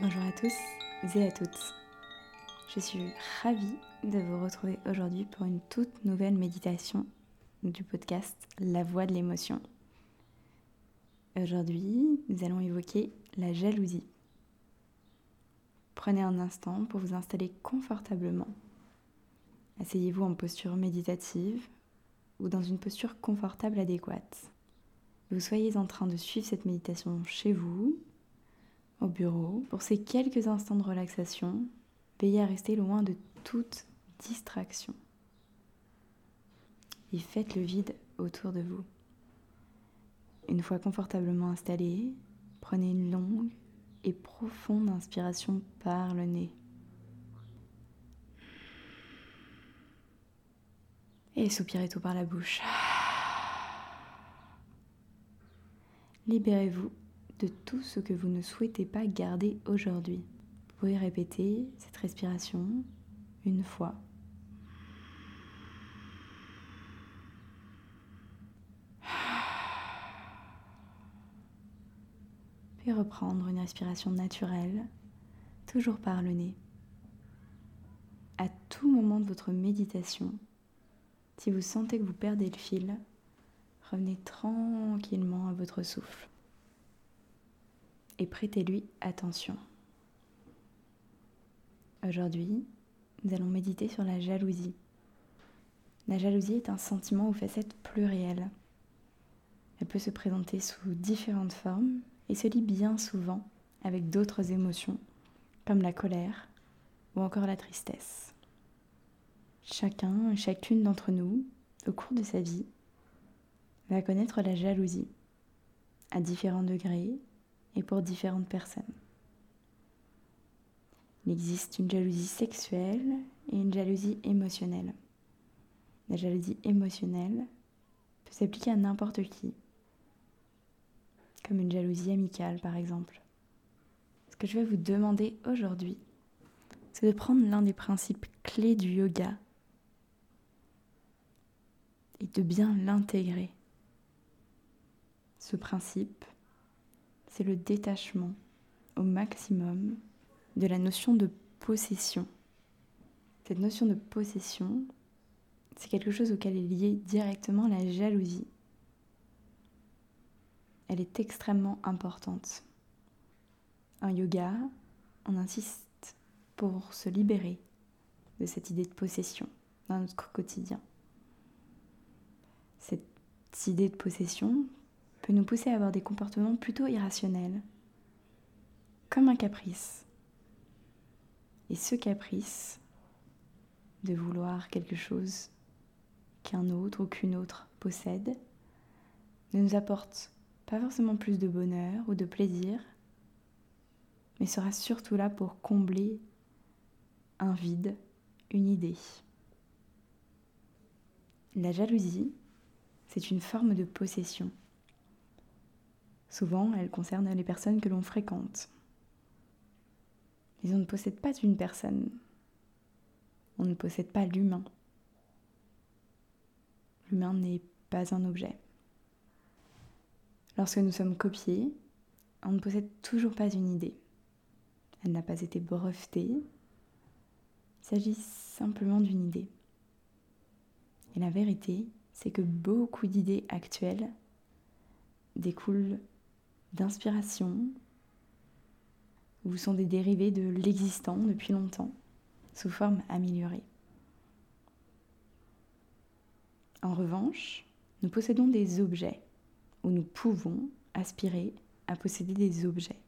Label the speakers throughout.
Speaker 1: Bonjour à tous et à toutes. Je suis ravie de vous retrouver aujourd'hui pour une toute nouvelle méditation du podcast La voix de l'émotion. Aujourd'hui, nous allons évoquer la jalousie. Prenez un instant pour vous installer confortablement. Asseyez-vous en posture méditative ou dans une posture confortable adéquate. Vous soyez en train de suivre cette méditation chez vous, au bureau. Pour ces quelques instants de relaxation, veillez à rester loin de toute distraction. Et faites le vide autour de vous. Une fois confortablement installé, prenez une longue et profonde inspiration par le nez. Et soupirez tout par la bouche. Libérez-vous de tout ce que vous ne souhaitez pas garder aujourd'hui. Vous pouvez répéter cette respiration une fois. Puis reprendre une respiration naturelle, toujours par le nez. À tout moment de votre méditation, si vous sentez que vous perdez le fil, revenez tranquillement à votre souffle et prêtez-lui attention. Aujourd'hui, nous allons méditer sur la jalousie. La jalousie est un sentiment aux facettes plurielles. Elle peut se présenter sous différentes formes et se lie bien souvent avec d'autres émotions comme la colère ou encore la tristesse. Chacun et chacune d'entre nous, au cours de sa vie, va connaître la jalousie à différents degrés et pour différentes personnes. Il existe une jalousie sexuelle et une jalousie émotionnelle. La jalousie émotionnelle peut s'appliquer à n'importe qui, comme une jalousie amicale par exemple. Ce que je vais vous demander aujourd'hui, c'est de prendre l'un des principes clés du yoga et de bien l'intégrer. Ce principe, c'est le détachement au maximum de la notion de possession. Cette notion de possession, c'est quelque chose auquel est liée directement la jalousie. Elle est extrêmement importante. En yoga, on insiste pour se libérer de cette idée de possession dans notre quotidien. Cette idée de possession peut nous pousser à avoir des comportements plutôt irrationnels, comme un caprice. Et ce caprice de vouloir quelque chose qu'un autre ou qu'une autre possède ne nous apporte pas forcément plus de bonheur ou de plaisir, mais sera surtout là pour combler un vide, une idée. La jalousie, c'est une forme de possession. Souvent, elle concerne les personnes que l'on fréquente. Mais on ne possède pas une personne. On ne possède pas l'humain. L'humain n'est pas un objet. Lorsque nous sommes copiés, on ne possède toujours pas une idée. Elle n'a pas été brevetée. Il s'agit simplement d'une idée. Et la vérité, c'est que beaucoup d'idées actuelles découlent d'inspiration ou sont des dérivés de l'existant depuis longtemps, sous forme améliorée. En revanche, nous possédons des objets, ou nous pouvons aspirer à posséder des objets.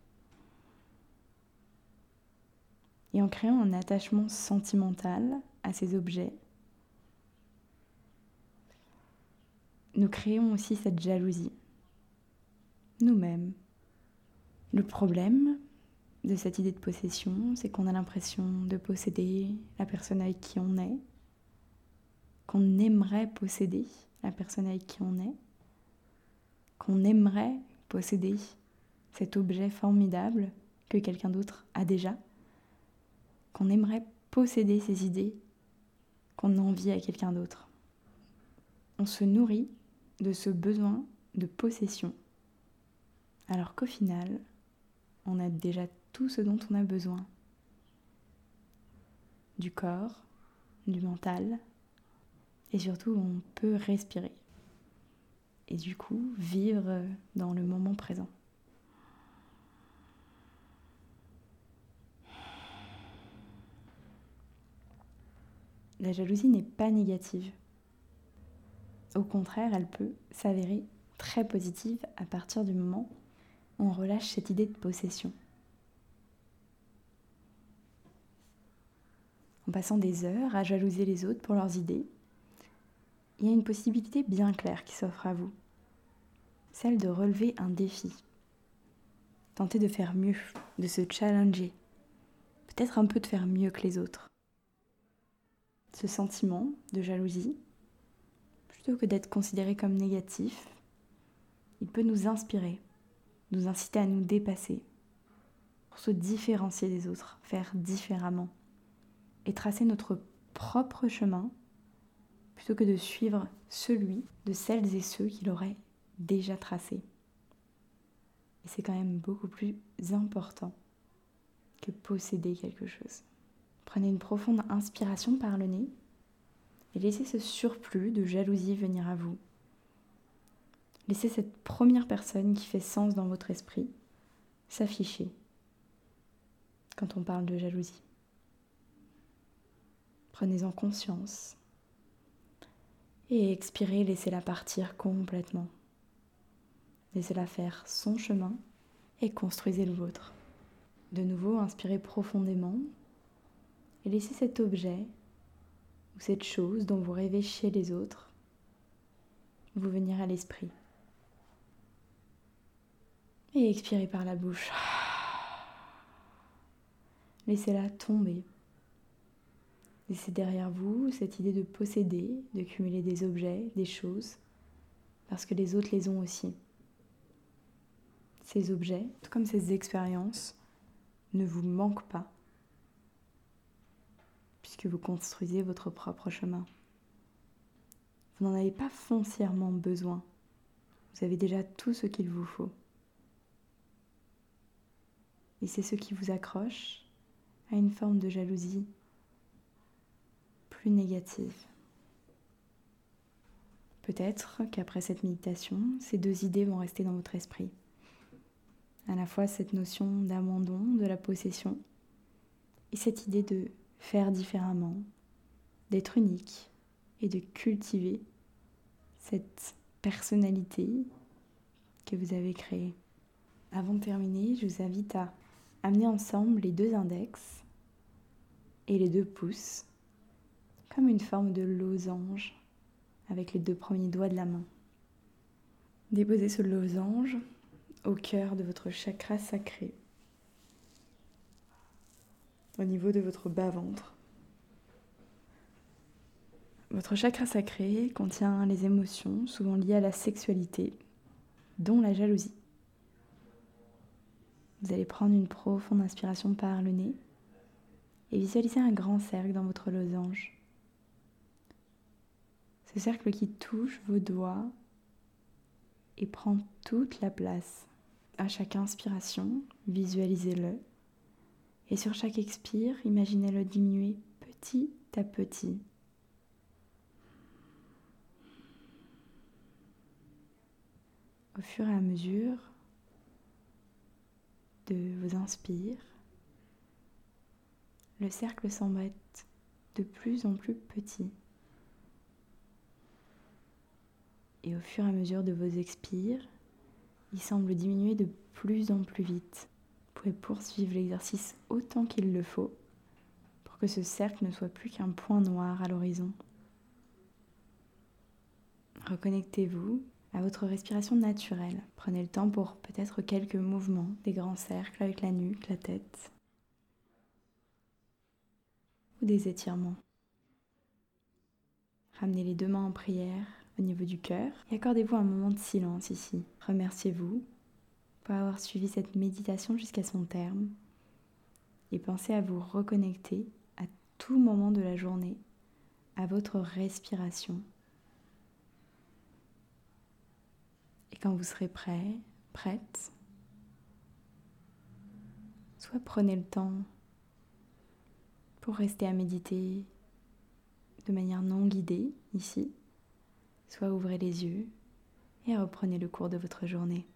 Speaker 1: Et en créant un attachement sentimental à ces objets, nous créons aussi cette jalousie nous-mêmes. Le problème de cette idée de possession, c'est qu'on a l'impression de posséder la personne avec qui on est, qu'on aimerait posséder la personne avec qui on est, qu'on aimerait posséder cet objet formidable que quelqu'un d'autre a déjà, qu'on aimerait posséder ces idées qu'on envie à quelqu'un d'autre. On se nourrit de ce besoin de possession alors qu'au final, on a déjà tout ce dont on a besoin. Du corps, du mental, et surtout on peut respirer. Et du coup, vivre dans le moment présent. La jalousie n'est pas négative. Au contraire, elle peut s'avérer très positive à partir du moment on relâche cette idée de possession. En passant des heures à jalouser les autres pour leurs idées, il y a une possibilité bien claire qui s'offre à vous, celle de relever un défi, tenter de faire mieux, de se challenger, peut-être un peu de faire mieux que les autres ce sentiment de jalousie, plutôt que d'être considéré comme négatif, il peut nous inspirer, nous inciter à nous dépasser, pour se différencier des autres, faire différemment, et tracer notre propre chemin, plutôt que de suivre celui de celles et ceux qu'il aurait déjà tracé. Et c'est quand même beaucoup plus important que posséder quelque chose. Prenez une profonde inspiration par le nez et laissez ce surplus de jalousie venir à vous. Laissez cette première personne qui fait sens dans votre esprit s'afficher quand on parle de jalousie. Prenez-en conscience et expirez, laissez-la partir complètement. Laissez-la faire son chemin et construisez le vôtre. De nouveau, inspirez profondément et laissez cet objet ou cette chose dont vous rêvez chez les autres vous venir à l'esprit. Et expirez par la bouche. Laissez-la tomber. Laissez derrière vous cette idée de posséder, de cumuler des objets, des choses, parce que les autres les ont aussi. Ces objets, tout comme ces expériences, ne vous manquent pas puisque vous construisez votre propre chemin. Vous n'en avez pas foncièrement besoin. Vous avez déjà tout ce qu'il vous faut. Et c'est ce qui vous accroche à une forme de jalousie plus négative. Peut-être qu'après cette méditation, ces deux idées vont rester dans votre esprit. À la fois cette notion d'abandon, de la possession, et cette idée de faire différemment, d'être unique et de cultiver cette personnalité que vous avez créée. Avant de terminer, je vous invite à amener ensemble les deux index et les deux pouces comme une forme de losange avec les deux premiers doigts de la main. Déposez ce losange au cœur de votre chakra sacré au niveau de votre bas-ventre. Votre chakra sacré contient les émotions souvent liées à la sexualité, dont la jalousie. Vous allez prendre une profonde inspiration par le nez et visualiser un grand cercle dans votre losange. Ce cercle qui touche vos doigts et prend toute la place. À chaque inspiration, visualisez-le et sur chaque expire, imaginez-le diminuer petit à petit. Au fur et à mesure de vos inspires, le cercle semble être de plus en plus petit. Et au fur et à mesure de vos expires, il semble diminuer de plus en plus vite pouvez poursuivre l'exercice autant qu'il le faut pour que ce cercle ne soit plus qu'un point noir à l'horizon. Reconnectez-vous à votre respiration naturelle. Prenez le temps pour peut-être quelques mouvements, des grands cercles avec la nuque, la tête, ou des étirements. Ramenez les deux mains en prière au niveau du cœur et accordez-vous un moment de silence ici. Remerciez-vous pour avoir suivi cette méditation jusqu'à son terme et pensez à vous reconnecter à tout moment de la journée à votre respiration. Et quand vous serez prêt, prête, soit prenez le temps pour rester à méditer de manière non guidée ici, soit ouvrez les yeux et reprenez le cours de votre journée.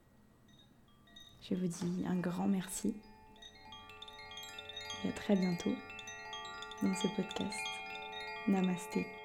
Speaker 1: Je vous dis un grand merci et à très bientôt dans ce podcast. Namasté.